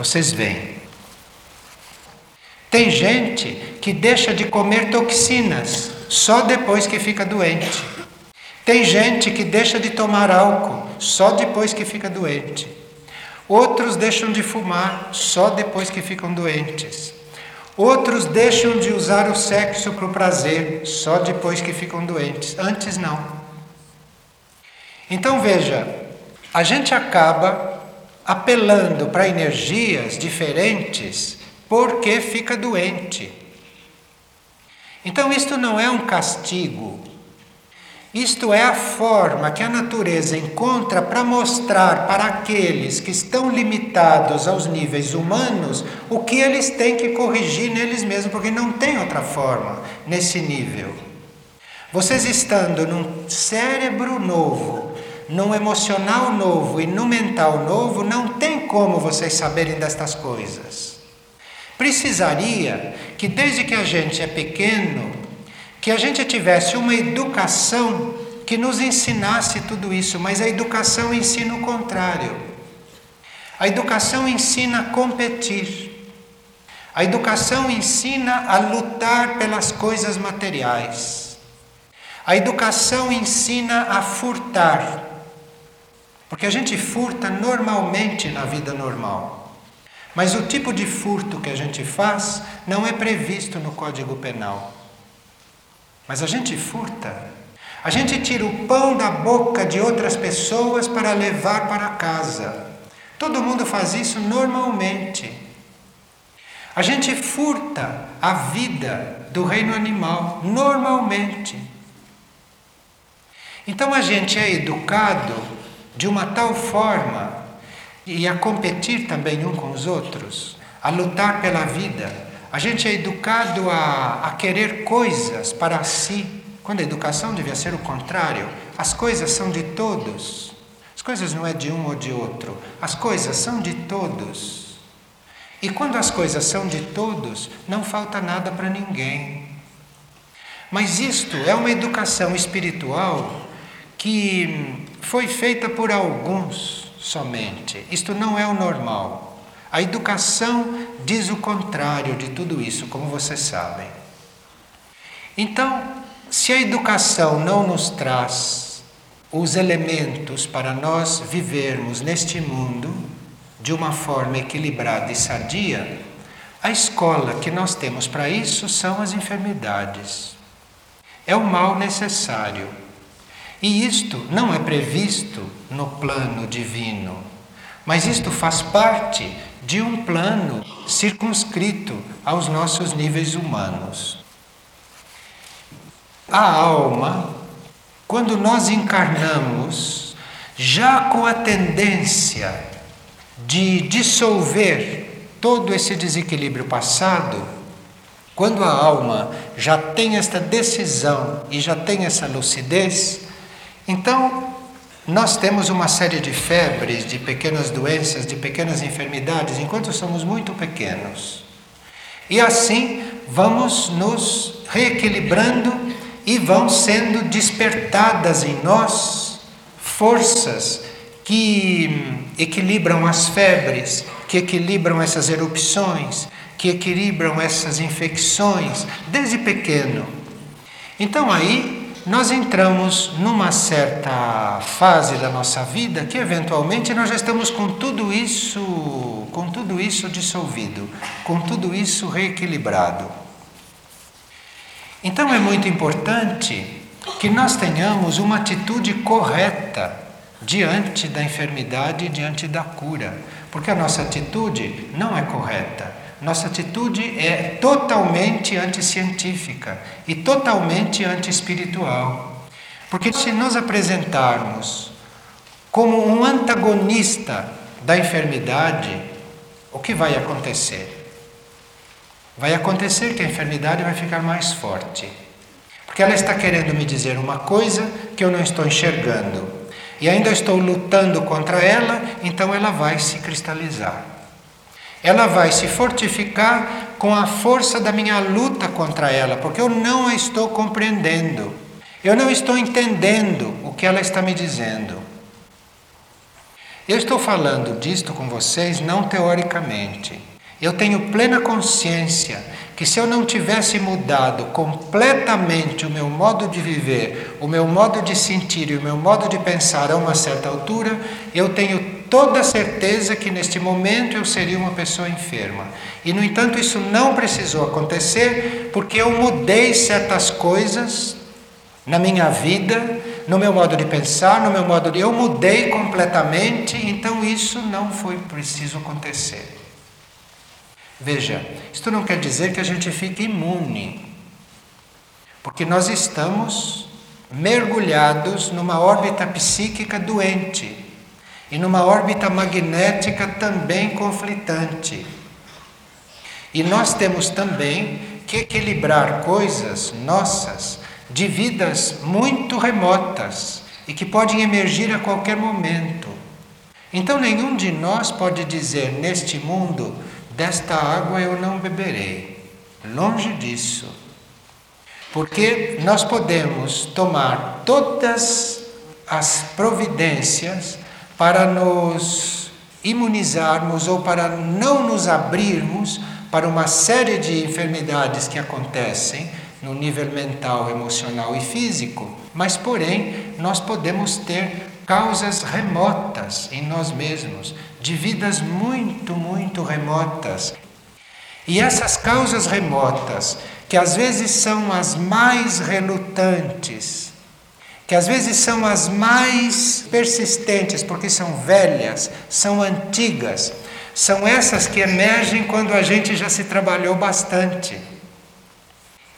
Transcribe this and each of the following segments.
Vocês veem. Tem gente que deixa de comer toxinas só depois que fica doente. Tem gente que deixa de tomar álcool só depois que fica doente. Outros deixam de fumar só depois que ficam doentes. Outros deixam de usar o sexo para o prazer só depois que ficam doentes. Antes não. Então veja, a gente acaba apelando para energias diferentes porque fica doente. Então isto não é um castigo, isto é a forma que a natureza encontra para mostrar para aqueles que estão limitados aos níveis humanos o que eles têm que corrigir neles mesmos, porque não tem outra forma nesse nível. Vocês estando num cérebro novo, num emocional novo e num mental novo, não tem como vocês saberem destas coisas. Precisaria que desde que a gente é pequeno, que a gente tivesse uma educação que nos ensinasse tudo isso, mas a educação ensina o contrário. A educação ensina a competir. A educação ensina a lutar pelas coisas materiais. A educação ensina a furtar. Porque a gente furta normalmente na vida normal. Mas o tipo de furto que a gente faz não é previsto no Código Penal. Mas a gente furta. A gente tira o pão da boca de outras pessoas para levar para casa. Todo mundo faz isso normalmente. A gente furta a vida do reino animal normalmente. Então a gente é educado de uma tal forma e a competir também um com os outros, a lutar pela vida, a gente é educado a, a querer coisas para si, quando a educação devia ser o contrário. As coisas são de todos. As coisas não é de um ou de outro. As coisas são de todos. E quando as coisas são de todos, não falta nada para ninguém. Mas isto é uma educação espiritual que foi feita por alguns somente. Isto não é o normal. A educação diz o contrário de tudo isso, como vocês sabem. Então, se a educação não nos traz os elementos para nós vivermos neste mundo de uma forma equilibrada e sadia, a escola que nós temos para isso são as enfermidades. É o mal necessário. E isto não é previsto no plano divino, mas isto faz parte de um plano circunscrito aos nossos níveis humanos. A alma, quando nós encarnamos, já com a tendência de dissolver todo esse desequilíbrio passado, quando a alma já tem esta decisão e já tem essa lucidez, então nós temos uma série de febres, de pequenas doenças, de pequenas enfermidades, enquanto somos muito pequenos. E assim vamos nos reequilibrando e vão sendo despertadas em nós forças que equilibram as febres, que equilibram essas erupções, que equilibram essas infecções desde pequeno. Então aí nós entramos numa certa fase da nossa vida que eventualmente nós já estamos com tudo isso, com tudo isso dissolvido, com tudo isso reequilibrado. Então é muito importante que nós tenhamos uma atitude correta diante da enfermidade, diante da cura, porque a nossa atitude não é correta. Nossa atitude é totalmente anticientífica e totalmente anti-espiritual. Porque se nós apresentarmos como um antagonista da enfermidade, o que vai acontecer? Vai acontecer que a enfermidade vai ficar mais forte. Porque ela está querendo me dizer uma coisa que eu não estou enxergando. E ainda estou lutando contra ela, então ela vai se cristalizar. Ela vai se fortificar com a força da minha luta contra ela, porque eu não a estou compreendendo. Eu não estou entendendo o que ela está me dizendo. Eu estou falando disto com vocês não teoricamente. Eu tenho plena consciência que se eu não tivesse mudado completamente o meu modo de viver, o meu modo de sentir e o meu modo de pensar a uma certa altura, eu tenho toda certeza que neste momento eu seria uma pessoa enferma. E no entanto, isso não precisou acontecer porque eu mudei certas coisas na minha vida, no meu modo de pensar, no meu modo de. Eu mudei completamente, então isso não foi preciso acontecer. Veja, isto não quer dizer que a gente fique imune, porque nós estamos mergulhados numa órbita psíquica doente e numa órbita magnética também conflitante. E nós temos também que equilibrar coisas nossas de vidas muito remotas e que podem emergir a qualquer momento. Então, nenhum de nós pode dizer neste mundo desta água eu não beberei. Longe disso. Porque nós podemos tomar todas as providências para nos imunizarmos ou para não nos abrirmos para uma série de enfermidades que acontecem no nível mental, emocional e físico, mas porém nós podemos ter causas remotas em nós mesmos, de vidas muito, muito remotas. E essas causas remotas, que às vezes são as mais relutantes, que às vezes são as mais persistentes, porque são velhas, são antigas, são essas que emergem quando a gente já se trabalhou bastante.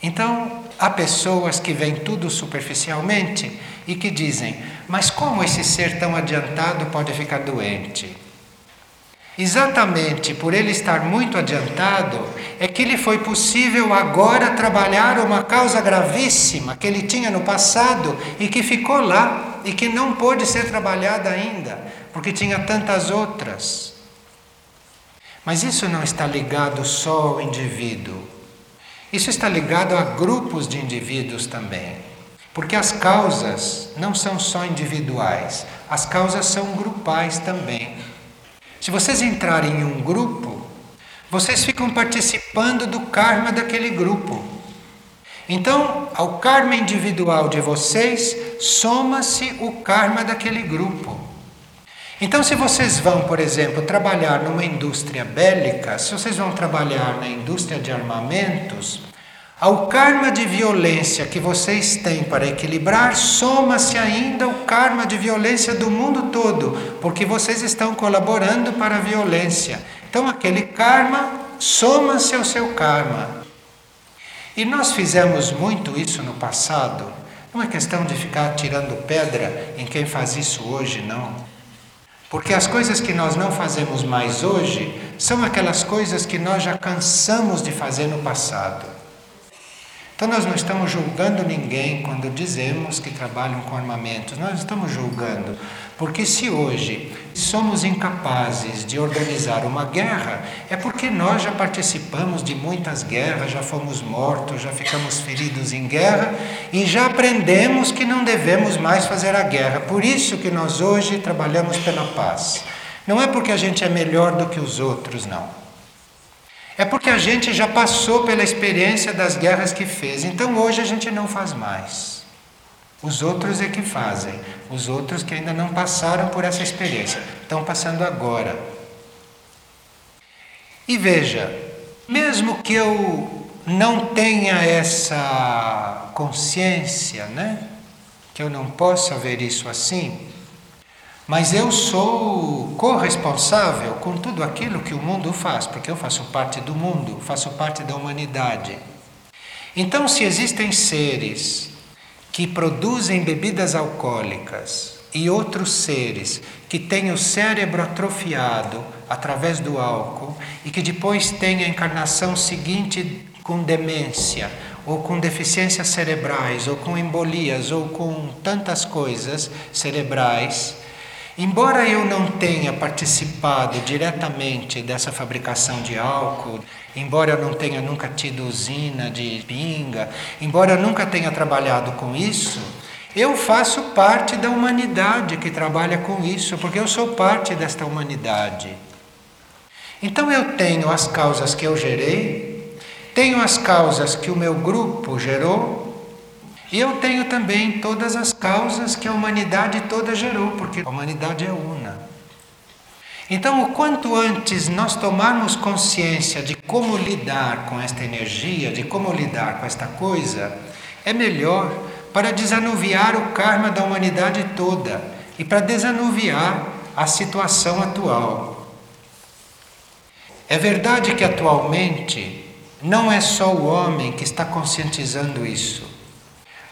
Então, há pessoas que veem tudo superficialmente e que dizem: mas como esse ser tão adiantado pode ficar doente? Exatamente por ele estar muito adiantado, é que lhe foi possível agora trabalhar uma causa gravíssima que ele tinha no passado e que ficou lá e que não pôde ser trabalhada ainda, porque tinha tantas outras. Mas isso não está ligado só ao indivíduo, isso está ligado a grupos de indivíduos também. Porque as causas não são só individuais, as causas são grupais também. Se vocês entrarem em um grupo, vocês ficam participando do karma daquele grupo. Então, ao karma individual de vocês, soma-se o karma daquele grupo. Então, se vocês vão, por exemplo, trabalhar numa indústria bélica, se vocês vão trabalhar na indústria de armamentos, ao karma de violência que vocês têm para equilibrar, soma-se ainda o karma de violência do mundo todo, porque vocês estão colaborando para a violência. Então, aquele karma soma-se ao seu karma. E nós fizemos muito isso no passado. Não é questão de ficar tirando pedra em quem faz isso hoje, não. Porque as coisas que nós não fazemos mais hoje são aquelas coisas que nós já cansamos de fazer no passado. Então, nós não estamos julgando ninguém quando dizemos que trabalham com armamentos, nós estamos julgando, porque se hoje somos incapazes de organizar uma guerra, é porque nós já participamos de muitas guerras, já fomos mortos, já ficamos feridos em guerra e já aprendemos que não devemos mais fazer a guerra. Por isso que nós hoje trabalhamos pela paz. Não é porque a gente é melhor do que os outros, não. É porque a gente já passou pela experiência das guerras que fez, então hoje a gente não faz mais. Os outros é que fazem, os outros que ainda não passaram por essa experiência, estão passando agora. E veja, mesmo que eu não tenha essa consciência, né? Que eu não possa ver isso assim, mas eu sou corresponsável com tudo aquilo que o mundo faz, porque eu faço parte do mundo, faço parte da humanidade. Então, se existem seres que produzem bebidas alcoólicas e outros seres que têm o cérebro atrofiado através do álcool e que depois têm a encarnação seguinte com demência, ou com deficiências cerebrais, ou com embolias, ou com tantas coisas cerebrais, Embora eu não tenha participado diretamente dessa fabricação de álcool, embora eu não tenha nunca tido usina de pinga, embora eu nunca tenha trabalhado com isso, Eu faço parte da humanidade que trabalha com isso, porque eu sou parte desta humanidade. Então eu tenho as causas que eu gerei, tenho as causas que o meu grupo gerou, e eu tenho também todas as causas que a humanidade toda gerou, porque a humanidade é una. Então, o quanto antes nós tomarmos consciência de como lidar com esta energia, de como lidar com esta coisa, é melhor para desanuviar o karma da humanidade toda e para desanuviar a situação atual. É verdade que atualmente não é só o homem que está conscientizando isso.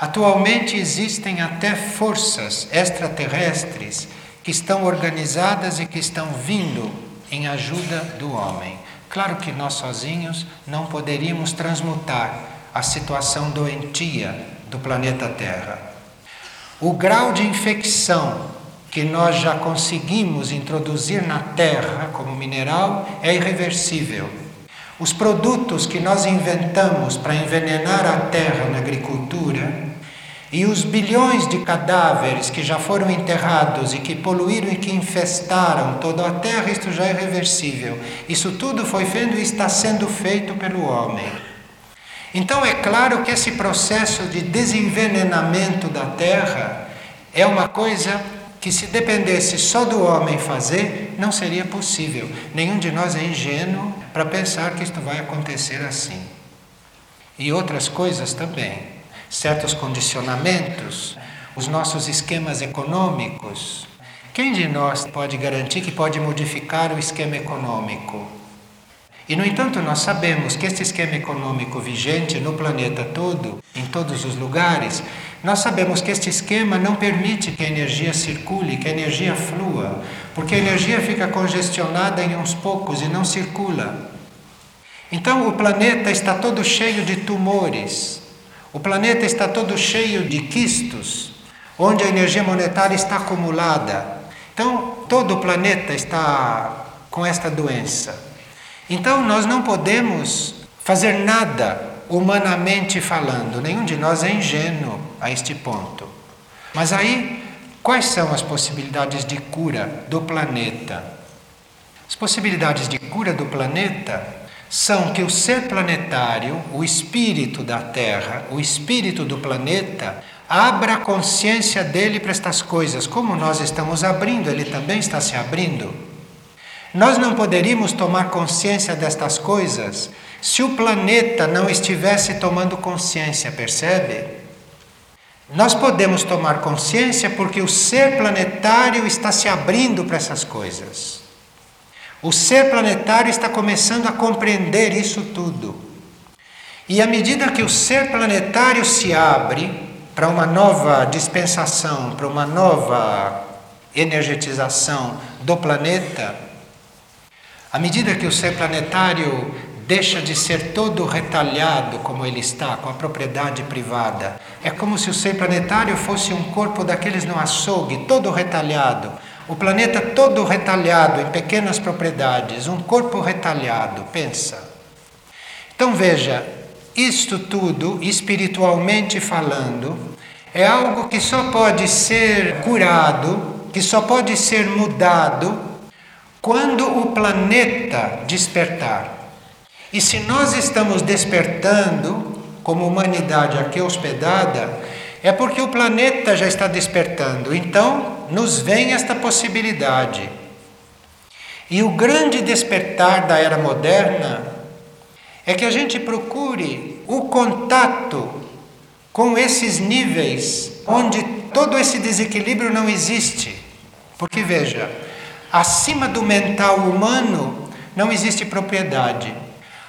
Atualmente existem até forças extraterrestres que estão organizadas e que estão vindo em ajuda do homem. Claro que nós sozinhos não poderíamos transmutar a situação doentia do planeta Terra. O grau de infecção que nós já conseguimos introduzir na Terra como mineral é irreversível. Os produtos que nós inventamos para envenenar a terra na agricultura e os bilhões de cadáveres que já foram enterrados e que poluíram e que infestaram toda a terra, isto já é reversível. Isso tudo foi feito e está sendo feito pelo homem. Então é claro que esse processo de desenvenenamento da terra é uma coisa que, se dependesse só do homem fazer, não seria possível. Nenhum de nós é ingênuo para pensar que isto vai acontecer assim. E outras coisas também certos condicionamentos, os nossos esquemas econômicos. Quem de nós pode garantir que pode modificar o esquema econômico? E, no entanto, nós sabemos que este esquema econômico vigente no planeta todo, em todos os lugares, nós sabemos que este esquema não permite que a energia circule, que a energia flua, porque a energia fica congestionada em uns poucos e não circula. Então, o planeta está todo cheio de tumores, o planeta está todo cheio de quistos, onde a energia monetária está acumulada. Então, todo o planeta está com esta doença. Então, nós não podemos fazer nada humanamente falando, nenhum de nós é ingênuo a este ponto. Mas aí, quais são as possibilidades de cura do planeta? As possibilidades de cura do planeta são que o ser planetário, o espírito da Terra, o espírito do planeta, abra a consciência dele para estas coisas. Como nós estamos abrindo, ele também está se abrindo. Nós não poderíamos tomar consciência destas coisas se o planeta não estivesse tomando consciência, percebe? Nós podemos tomar consciência porque o ser planetário está se abrindo para essas coisas. O ser planetário está começando a compreender isso tudo. E à medida que o ser planetário se abre para uma nova dispensação, para uma nova energetização do planeta, à medida que o ser planetário deixa de ser todo retalhado como ele está, com a propriedade privada, é como se o ser planetário fosse um corpo daqueles no açougue, todo retalhado o planeta todo retalhado em pequenas propriedades, um corpo retalhado, pensa. Então veja, isto tudo, espiritualmente falando, é algo que só pode ser curado, que só pode ser mudado quando o planeta despertar. E se nós estamos despertando, como humanidade aqui hospedada, é porque o planeta já está despertando. Então, nos vem esta possibilidade. E o grande despertar da era moderna é que a gente procure o contato com esses níveis onde todo esse desequilíbrio não existe. Porque veja, acima do mental humano não existe propriedade.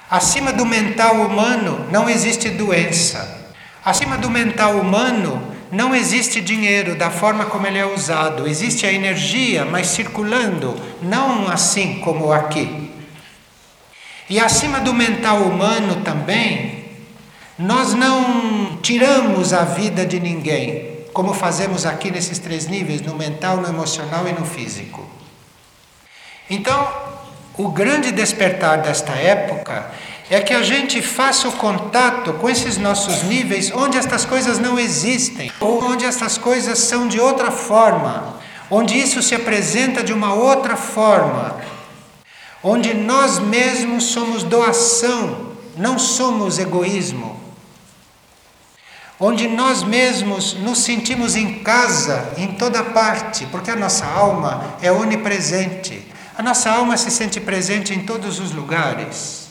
Acima do mental humano não existe doença. Acima do mental humano não existe dinheiro da forma como ele é usado, existe a energia, mas circulando, não assim como aqui. E acima do mental humano também, nós não tiramos a vida de ninguém, como fazemos aqui nesses três níveis no mental, no emocional e no físico. Então, o grande despertar desta época é que a gente faça o contato com esses nossos níveis onde estas coisas não existem, ou onde estas coisas são de outra forma, onde isso se apresenta de uma outra forma, onde nós mesmos somos doação, não somos egoísmo, onde nós mesmos nos sentimos em casa em toda parte, porque a nossa alma é onipresente. A nossa alma se sente presente em todos os lugares.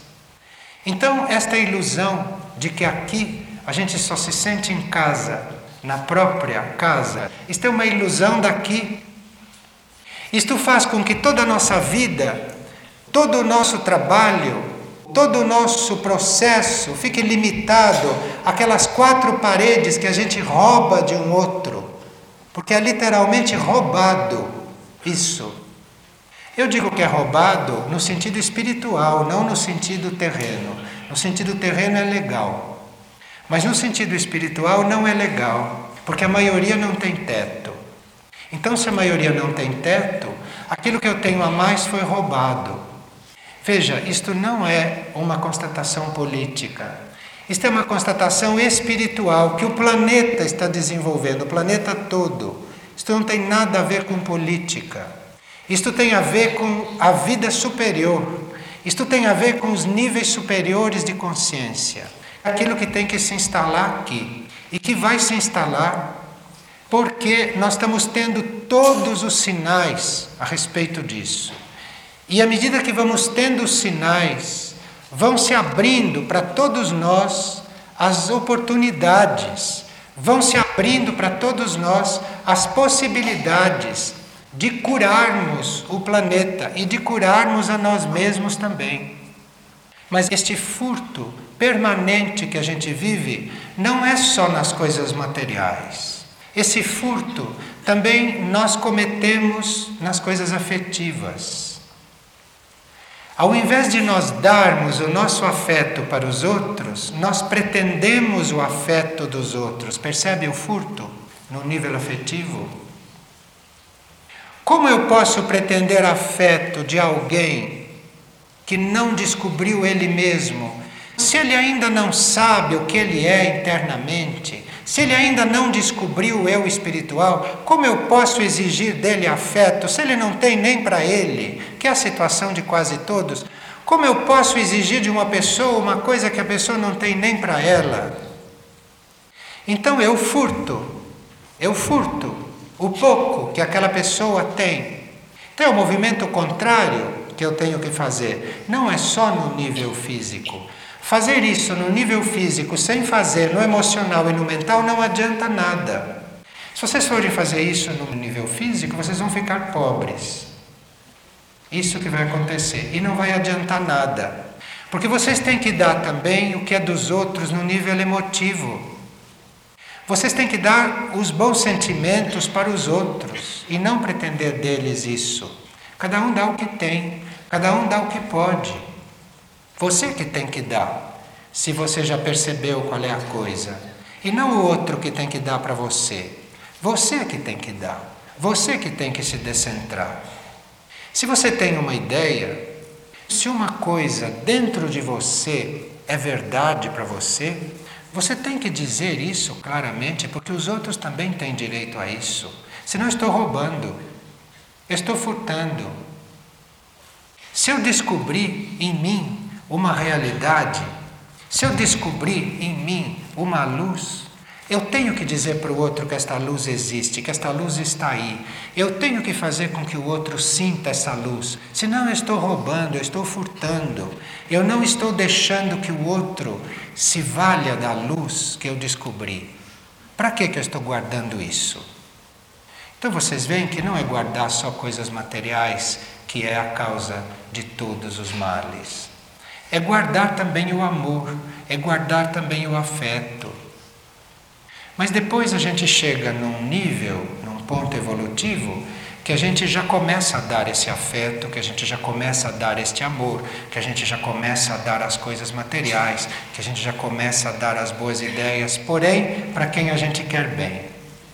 Então, esta ilusão de que aqui a gente só se sente em casa, na própria casa, isto é uma ilusão daqui. Isto faz com que toda a nossa vida, todo o nosso trabalho, todo o nosso processo fique limitado àquelas quatro paredes que a gente rouba de um outro, porque é literalmente roubado isso. Eu digo que é roubado no sentido espiritual, não no sentido terreno. No sentido terreno é legal, mas no sentido espiritual não é legal, porque a maioria não tem teto. Então, se a maioria não tem teto, aquilo que eu tenho a mais foi roubado. Veja, isto não é uma constatação política. Isto é uma constatação espiritual que o planeta está desenvolvendo, o planeta todo. Isto não tem nada a ver com política. Isto tem a ver com a vida superior. Isto tem a ver com os níveis superiores de consciência. Aquilo que tem que se instalar aqui e que vai se instalar porque nós estamos tendo todos os sinais a respeito disso. E à medida que vamos tendo os sinais, vão se abrindo para todos nós as oportunidades, vão se abrindo para todos nós as possibilidades de curarmos o planeta e de curarmos a nós mesmos também. Mas este furto permanente que a gente vive não é só nas coisas materiais. Esse furto também nós cometemos nas coisas afetivas. Ao invés de nós darmos o nosso afeto para os outros, nós pretendemos o afeto dos outros. Percebe o furto no nível afetivo? Como eu posso pretender afeto de alguém que não descobriu ele mesmo? Se ele ainda não sabe o que ele é internamente, se ele ainda não descobriu o eu espiritual, como eu posso exigir dele afeto se ele não tem nem para ele, que é a situação de quase todos? Como eu posso exigir de uma pessoa uma coisa que a pessoa não tem nem para ela? Então eu furto, eu furto o pouco que aquela pessoa tem. Então, é o movimento contrário que eu tenho que fazer. Não é só no nível físico. Fazer isso no nível físico sem fazer no emocional e no mental não adianta nada. Se vocês forem fazer isso no nível físico, vocês vão ficar pobres. Isso que vai acontecer. E não vai adiantar nada. Porque vocês têm que dar também o que é dos outros no nível emotivo. Vocês têm que dar os bons sentimentos para os outros e não pretender deles isso. Cada um dá o que tem, cada um dá o que pode. Você que tem que dar, se você já percebeu qual é a coisa. E não o outro que tem que dar para você. Você que tem que dar. Você que tem que se descentrar. Se você tem uma ideia, se uma coisa dentro de você é verdade para você, você tem que dizer isso claramente, porque os outros também têm direito a isso. Senão estou roubando, estou furtando. Se eu descobrir em mim uma realidade, se eu descobrir em mim uma luz, eu tenho que dizer para o outro que esta luz existe, que esta luz está aí. Eu tenho que fazer com que o outro sinta essa luz. Senão eu estou roubando, eu estou furtando. Eu não estou deixando que o outro se valha da luz que eu descobri. Para que, que eu estou guardando isso? Então vocês veem que não é guardar só coisas materiais que é a causa de todos os males. É guardar também o amor, é guardar também o afeto. Mas depois a gente chega num nível, num ponto evolutivo, que a gente já começa a dar esse afeto, que a gente já começa a dar este amor, que a gente já começa a dar as coisas materiais, que a gente já começa a dar as boas ideias, porém para quem a gente quer bem,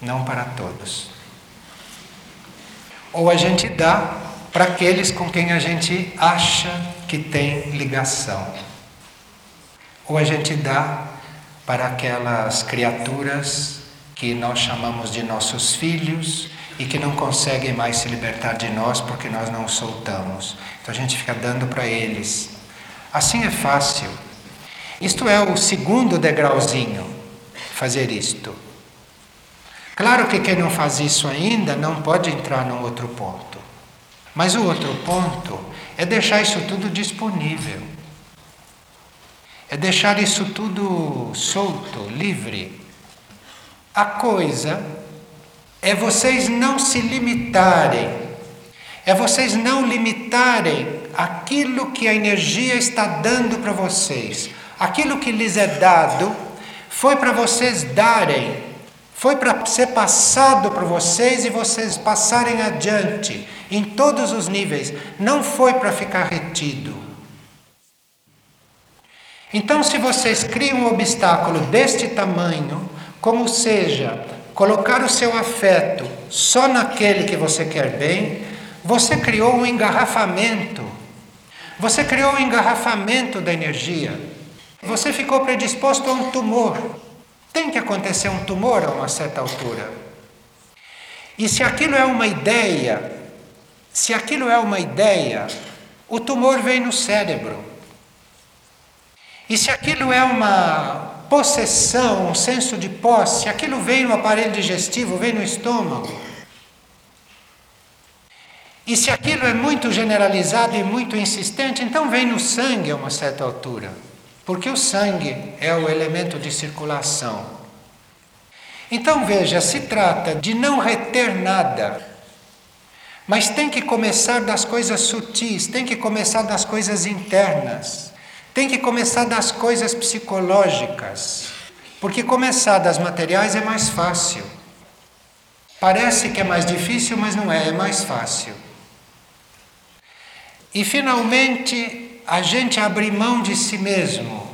não para todos. Ou a gente dá para aqueles com quem a gente acha que tem ligação. Ou a gente dá para aquelas criaturas que nós chamamos de nossos filhos e que não conseguem mais se libertar de nós porque nós não soltamos. Então a gente fica dando para eles. Assim é fácil. Isto é o segundo degrauzinho, fazer isto. Claro que quem não faz isso ainda não pode entrar num outro ponto. Mas o outro ponto é deixar isso tudo disponível. É deixar isso tudo solto, livre. A coisa é vocês não se limitarem, é vocês não limitarem aquilo que a energia está dando para vocês. Aquilo que lhes é dado foi para vocês darem, foi para ser passado para vocês e vocês passarem adiante em todos os níveis, não foi para ficar retido. Então, se vocês criam um obstáculo deste tamanho, como seja, colocar o seu afeto só naquele que você quer bem, você criou um engarrafamento. Você criou um engarrafamento da energia. Você ficou predisposto a um tumor. Tem que acontecer um tumor a uma certa altura. E se aquilo é uma ideia, se aquilo é uma ideia, o tumor vem no cérebro. E se aquilo é uma possessão, um senso de posse, aquilo vem no aparelho digestivo, vem no estômago. E se aquilo é muito generalizado e muito insistente, então vem no sangue a uma certa altura. Porque o sangue é o elemento de circulação. Então veja, se trata de não reter nada, mas tem que começar das coisas sutis, tem que começar das coisas internas. Tem que começar das coisas psicológicas, porque começar das materiais é mais fácil. Parece que é mais difícil, mas não é, é mais fácil. E finalmente, a gente abre mão de si mesmo.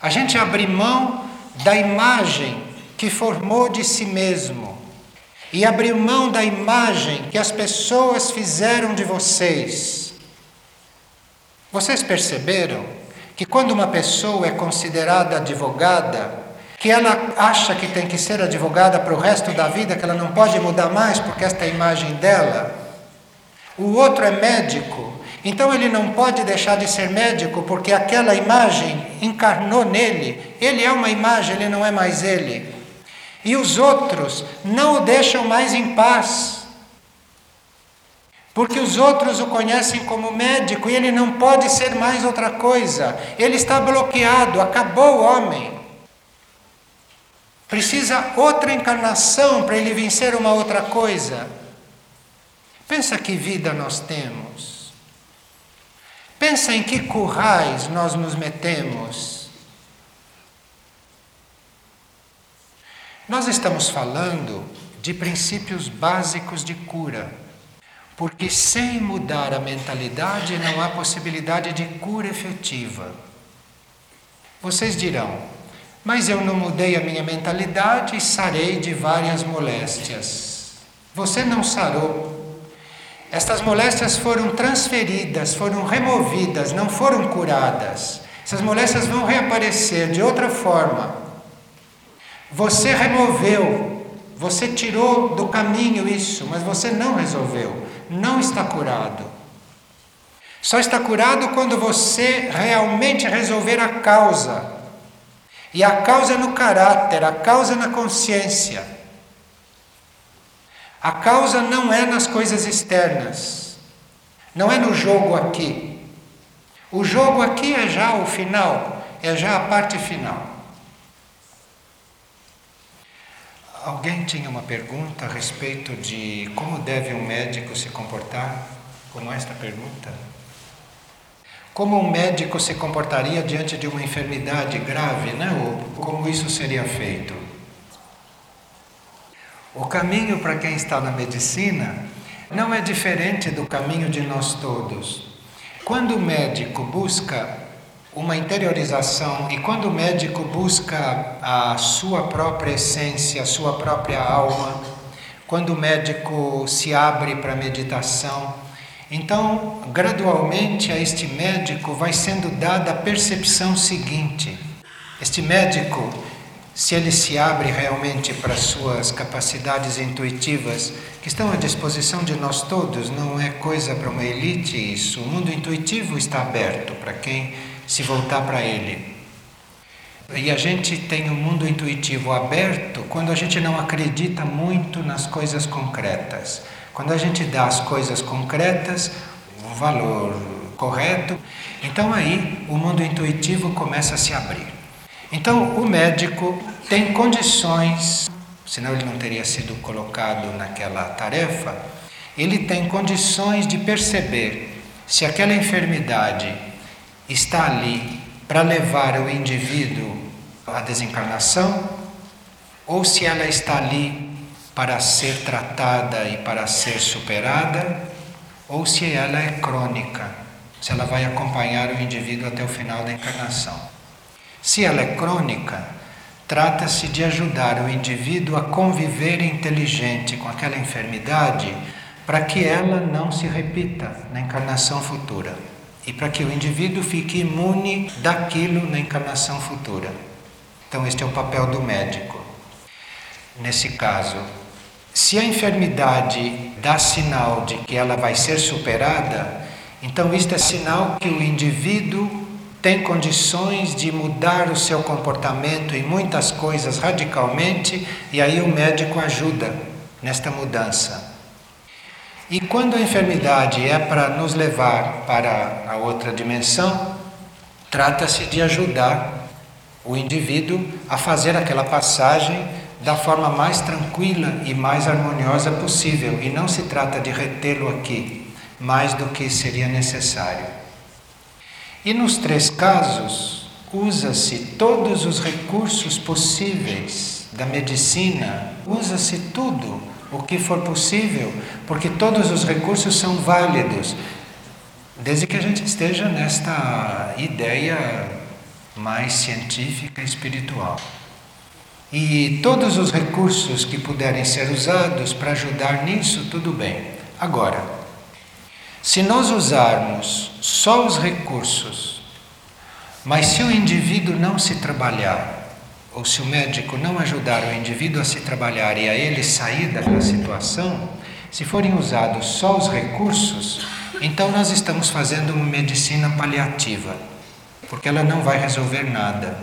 A gente abre mão da imagem que formou de si mesmo. E abrir mão da imagem que as pessoas fizeram de vocês. Vocês perceberam que quando uma pessoa é considerada advogada, que ela acha que tem que ser advogada para o resto da vida, que ela não pode mudar mais porque esta é a imagem dela? O outro é médico, então ele não pode deixar de ser médico porque aquela imagem encarnou nele. Ele é uma imagem, ele não é mais ele. E os outros não o deixam mais em paz. Porque os outros o conhecem como médico e ele não pode ser mais outra coisa. Ele está bloqueado, acabou o homem. Precisa outra encarnação para ele vencer uma outra coisa. Pensa que vida nós temos. Pensa em que currais nós nos metemos. Nós estamos falando de princípios básicos de cura. Porque sem mudar a mentalidade não há possibilidade de cura efetiva. Vocês dirão, mas eu não mudei a minha mentalidade e sarei de várias moléstias. Você não sarou. Estas moléstias foram transferidas, foram removidas, não foram curadas. Essas moléstias vão reaparecer de outra forma. Você removeu, você tirou do caminho isso, mas você não resolveu não está curado. Só está curado quando você realmente resolver a causa. E a causa é no caráter, a causa é na consciência. A causa não é nas coisas externas, não é no jogo aqui. O jogo aqui é já o final, é já a parte final. Alguém tinha uma pergunta a respeito de como deve um médico se comportar? Como esta pergunta? Como um médico se comportaria diante de uma enfermidade grave, né? Ou como isso seria feito? O caminho para quem está na medicina não é diferente do caminho de nós todos. Quando o médico busca uma interiorização e quando o médico busca a sua própria essência, a sua própria alma, quando o médico se abre para a meditação. Então, gradualmente a este médico vai sendo dada a percepção seguinte: este médico, se ele se abre realmente para suas capacidades intuitivas, que estão à disposição de nós todos, não é coisa para uma elite isso. O mundo intuitivo está aberto para quem se voltar para ele. E a gente tem um mundo intuitivo aberto quando a gente não acredita muito nas coisas concretas. Quando a gente dá às coisas concretas o valor correto, então aí o mundo intuitivo começa a se abrir. Então o médico tem condições, senão ele não teria sido colocado naquela tarefa, ele tem condições de perceber se aquela enfermidade está ali para levar o indivíduo à desencarnação? Ou se ela está ali para ser tratada e para ser superada? Ou se ela é crônica, se ela vai acompanhar o indivíduo até o final da encarnação. Se ela é crônica, trata-se de ajudar o indivíduo a conviver inteligente com aquela enfermidade para que ela não se repita na encarnação futura e para que o indivíduo fique imune daquilo na encarnação futura. Então, este é o papel do médico. Nesse caso, se a enfermidade dá sinal de que ela vai ser superada, então isto é sinal que o indivíduo tem condições de mudar o seu comportamento em muitas coisas radicalmente, e aí o médico ajuda nesta mudança. E quando a enfermidade é para nos levar para a outra dimensão, trata-se de ajudar o indivíduo a fazer aquela passagem da forma mais tranquila e mais harmoniosa possível, e não se trata de retê-lo aqui mais do que seria necessário. E nos três casos, usa-se todos os recursos possíveis da medicina, usa-se tudo o que for possível, porque todos os recursos são válidos, desde que a gente esteja nesta ideia mais científica e espiritual. E todos os recursos que puderem ser usados para ajudar nisso, tudo bem. Agora, se nós usarmos só os recursos, mas se o indivíduo não se trabalhar, ou se o médico não ajudar o indivíduo a se trabalhar e a ele sair daquela situação, se forem usados só os recursos, então nós estamos fazendo uma medicina paliativa, porque ela não vai resolver nada.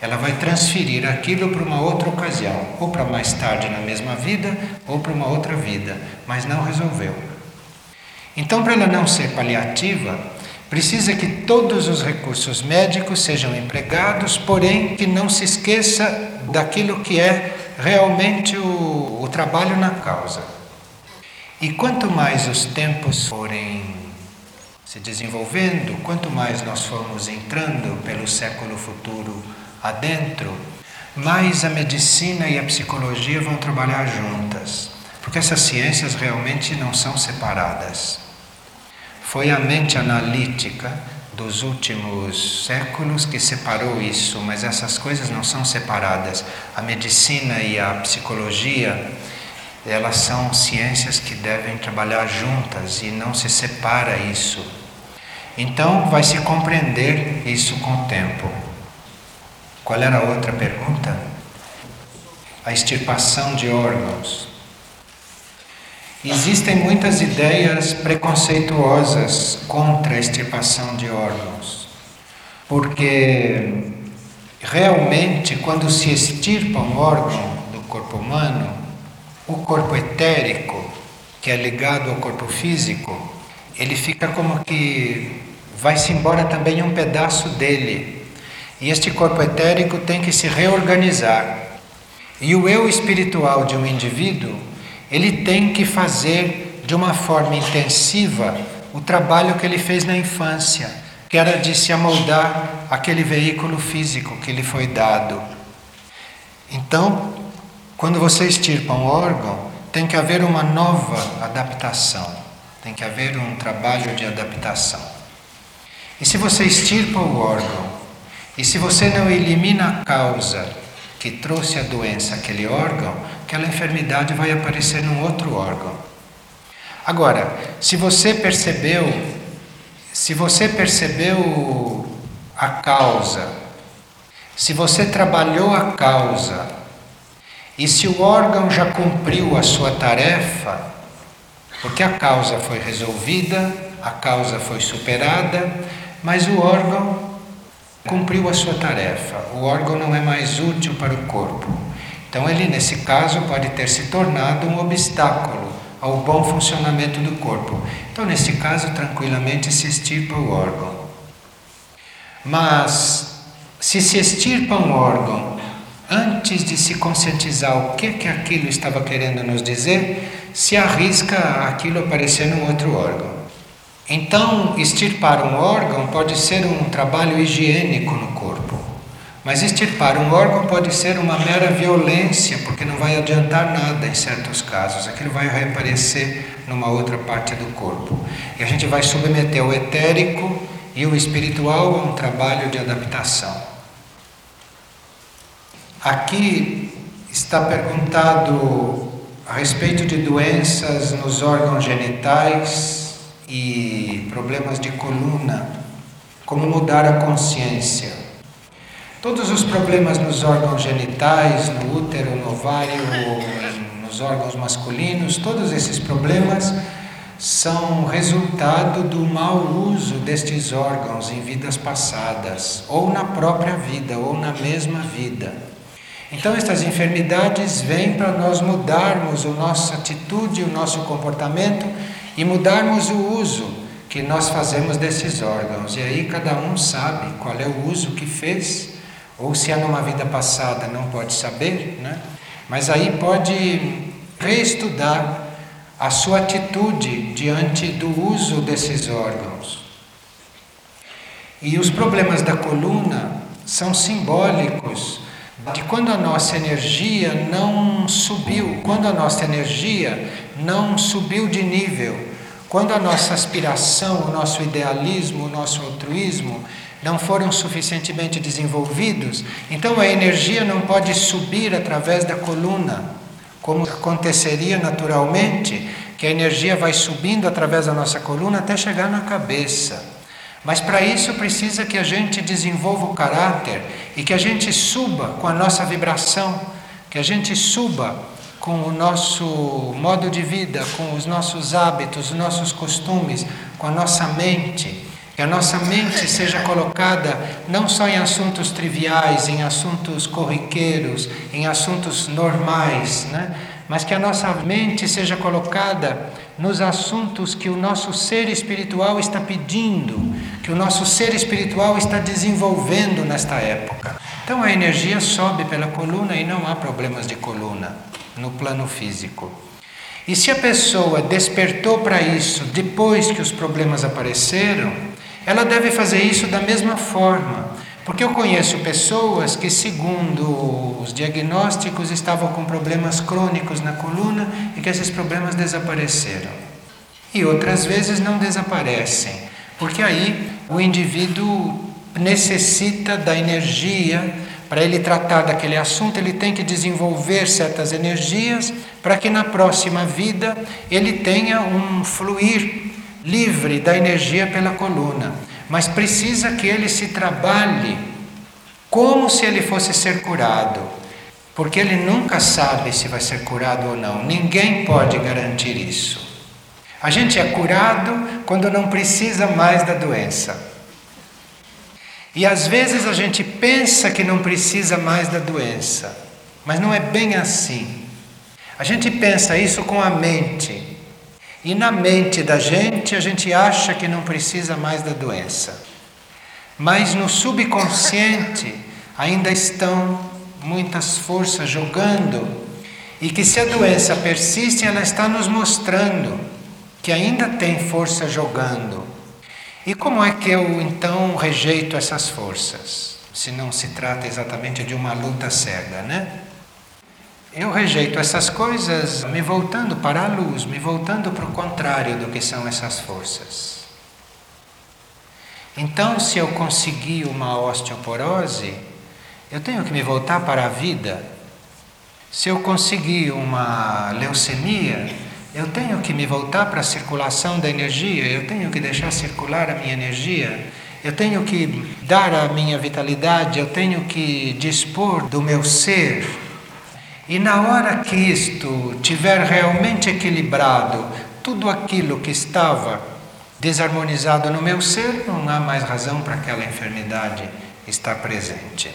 Ela vai transferir aquilo para uma outra ocasião, ou para mais tarde na mesma vida, ou para uma outra vida, mas não resolveu. Então, para ela não ser paliativa, Precisa que todos os recursos médicos sejam empregados, porém que não se esqueça daquilo que é realmente o, o trabalho na causa. E quanto mais os tempos forem se desenvolvendo, quanto mais nós formos entrando pelo século futuro adentro, mais a medicina e a psicologia vão trabalhar juntas, porque essas ciências realmente não são separadas. Foi a mente analítica dos últimos séculos que separou isso, mas essas coisas não são separadas. A medicina e a psicologia, elas são ciências que devem trabalhar juntas e não se separa isso. Então vai se compreender isso com o tempo. Qual era a outra pergunta? A extirpação de órgãos. Existem muitas ideias preconceituosas contra a extirpação de órgãos, porque realmente, quando se extirpa um órgão do corpo humano, o corpo etérico, que é ligado ao corpo físico, ele fica como que vai-se embora também um pedaço dele. E este corpo etérico tem que se reorganizar. E o eu espiritual de um indivíduo ele tem que fazer de uma forma intensiva o trabalho que ele fez na infância, que era de se amoldar aquele veículo físico que lhe foi dado. Então, quando você extirpa um órgão, tem que haver uma nova adaptação, tem que haver um trabalho de adaptação. E se você extirpa o órgão, e se você não elimina a causa que trouxe a doença àquele órgão, aquela enfermidade vai aparecer num outro órgão. Agora, se você percebeu, se você percebeu a causa, se você trabalhou a causa, e se o órgão já cumpriu a sua tarefa, porque a causa foi resolvida, a causa foi superada, mas o órgão cumpriu a sua tarefa. O órgão não é mais útil para o corpo. Então, ele, nesse caso, pode ter se tornado um obstáculo ao bom funcionamento do corpo. Então, nesse caso, tranquilamente se extirpa o órgão. Mas, se se extirpa um órgão antes de se conscientizar o que, que aquilo estava querendo nos dizer, se arrisca aquilo aparecer num outro órgão. Então, extirpar um órgão pode ser um trabalho higiênico no corpo, mas extirpar um órgão pode ser uma mera violência, porque não vai adiantar nada em certos casos, aquilo vai reaparecer numa outra parte do corpo. E a gente vai submeter o etérico e o espiritual a um trabalho de adaptação. Aqui está perguntado a respeito de doenças nos órgãos genitais e problemas de coluna, como mudar a consciência. Todos os problemas nos órgãos genitais, no útero, no ovário, nos órgãos masculinos, todos esses problemas são resultado do mau uso destes órgãos em vidas passadas, ou na própria vida, ou na mesma vida. Então, estas enfermidades vêm para nós mudarmos a nossa atitude, o nosso comportamento e mudarmos o uso que nós fazemos desses órgãos. E aí cada um sabe qual é o uso que fez, ou se é numa vida passada, não pode saber, né? Mas aí pode reestudar a sua atitude diante do uso desses órgãos. E os problemas da coluna são simbólicos de quando a nossa energia não subiu, quando a nossa energia não subiu de nível, quando a nossa aspiração, o nosso idealismo, o nosso altruísmo não foram suficientemente desenvolvidos, então a energia não pode subir através da coluna, como aconteceria naturalmente, que a energia vai subindo através da nossa coluna até chegar na cabeça. Mas para isso precisa que a gente desenvolva o caráter e que a gente suba com a nossa vibração, que a gente suba com o nosso modo de vida, com os nossos hábitos, os nossos costumes, com a nossa mente. Que a nossa mente seja colocada não só em assuntos triviais, em assuntos corriqueiros, em assuntos normais, né? mas que a nossa mente seja colocada nos assuntos que o nosso ser espiritual está pedindo, que o nosso ser espiritual está desenvolvendo nesta época. Então a energia sobe pela coluna e não há problemas de coluna no plano físico. E se a pessoa despertou para isso depois que os problemas apareceram, ela deve fazer isso da mesma forma. Porque eu conheço pessoas que, segundo os diagnósticos, estavam com problemas crônicos na coluna e que esses problemas desapareceram. E outras vezes não desaparecem, porque aí o indivíduo necessita da energia para ele tratar daquele assunto, ele tem que desenvolver certas energias para que na próxima vida ele tenha um fluir livre da energia pela coluna. Mas precisa que ele se trabalhe como se ele fosse ser curado, porque ele nunca sabe se vai ser curado ou não. Ninguém pode garantir isso. A gente é curado quando não precisa mais da doença. E às vezes a gente pensa que não precisa mais da doença, mas não é bem assim. A gente pensa isso com a mente. E na mente da gente a gente acha que não precisa mais da doença. Mas no subconsciente ainda estão muitas forças jogando e que se a doença persiste, ela está nos mostrando que ainda tem força jogando. E como é que eu então rejeito essas forças? Se não se trata exatamente de uma luta cega, né? Eu rejeito essas coisas me voltando para a luz, me voltando para o contrário do que são essas forças. Então, se eu conseguir uma osteoporose, eu tenho que me voltar para a vida. Se eu conseguir uma leucemia, eu tenho que me voltar para a circulação da energia, eu tenho que deixar circular a minha energia, eu tenho que dar a minha vitalidade, eu tenho que dispor do meu ser. E na hora que isto tiver realmente equilibrado, tudo aquilo que estava desarmonizado no meu ser, não há mais razão para aquela enfermidade estar presente.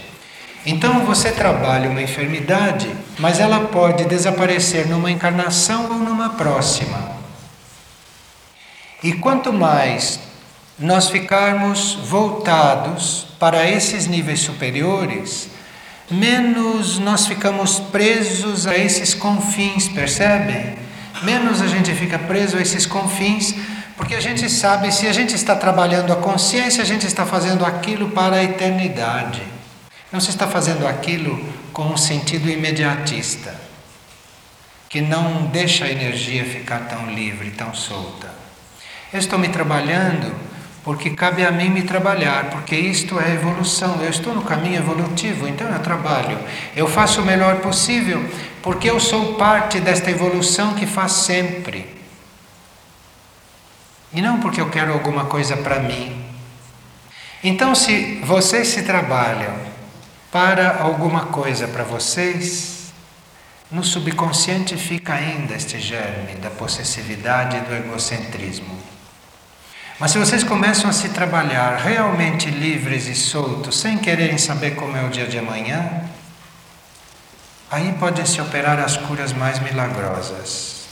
Então você trabalha uma enfermidade, mas ela pode desaparecer numa encarnação ou numa próxima. E quanto mais nós ficarmos voltados para esses níveis superiores, menos nós ficamos presos a esses confins, percebem? Menos a gente fica preso a esses confins, porque a gente sabe se a gente está trabalhando a consciência, a gente está fazendo aquilo para a eternidade. Não se está fazendo aquilo com um sentido imediatista, que não deixa a energia ficar tão livre, tão solta. Eu estou me trabalhando porque cabe a mim me trabalhar, porque isto é evolução. Eu estou no caminho evolutivo, então eu trabalho. Eu faço o melhor possível, porque eu sou parte desta evolução que faz sempre. E não porque eu quero alguma coisa para mim. Então, se vocês se trabalham para alguma coisa para vocês, no subconsciente fica ainda este germe da possessividade e do egocentrismo. Mas se vocês começam a se trabalhar realmente livres e soltos, sem quererem saber como é o dia de amanhã, aí podem se operar as curas mais milagrosas.